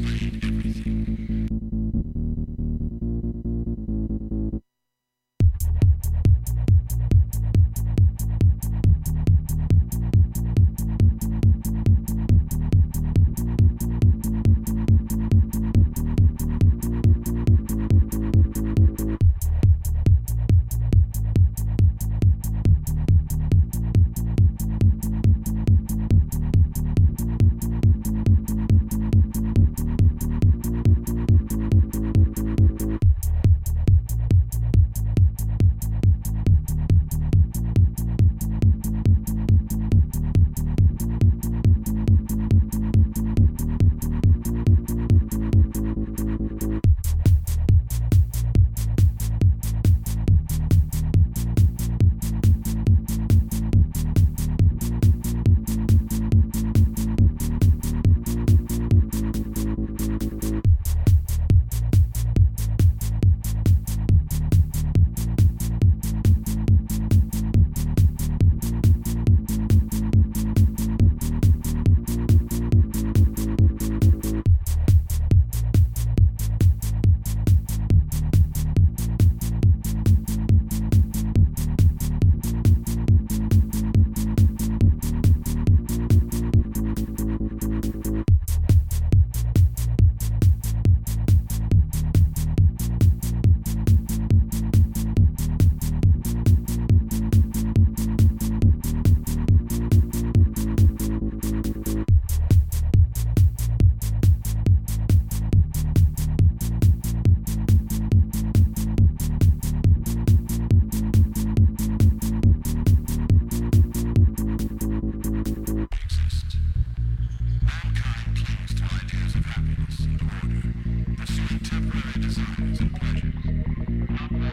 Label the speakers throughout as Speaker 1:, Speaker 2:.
Speaker 1: Thank you.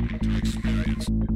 Speaker 1: to experience.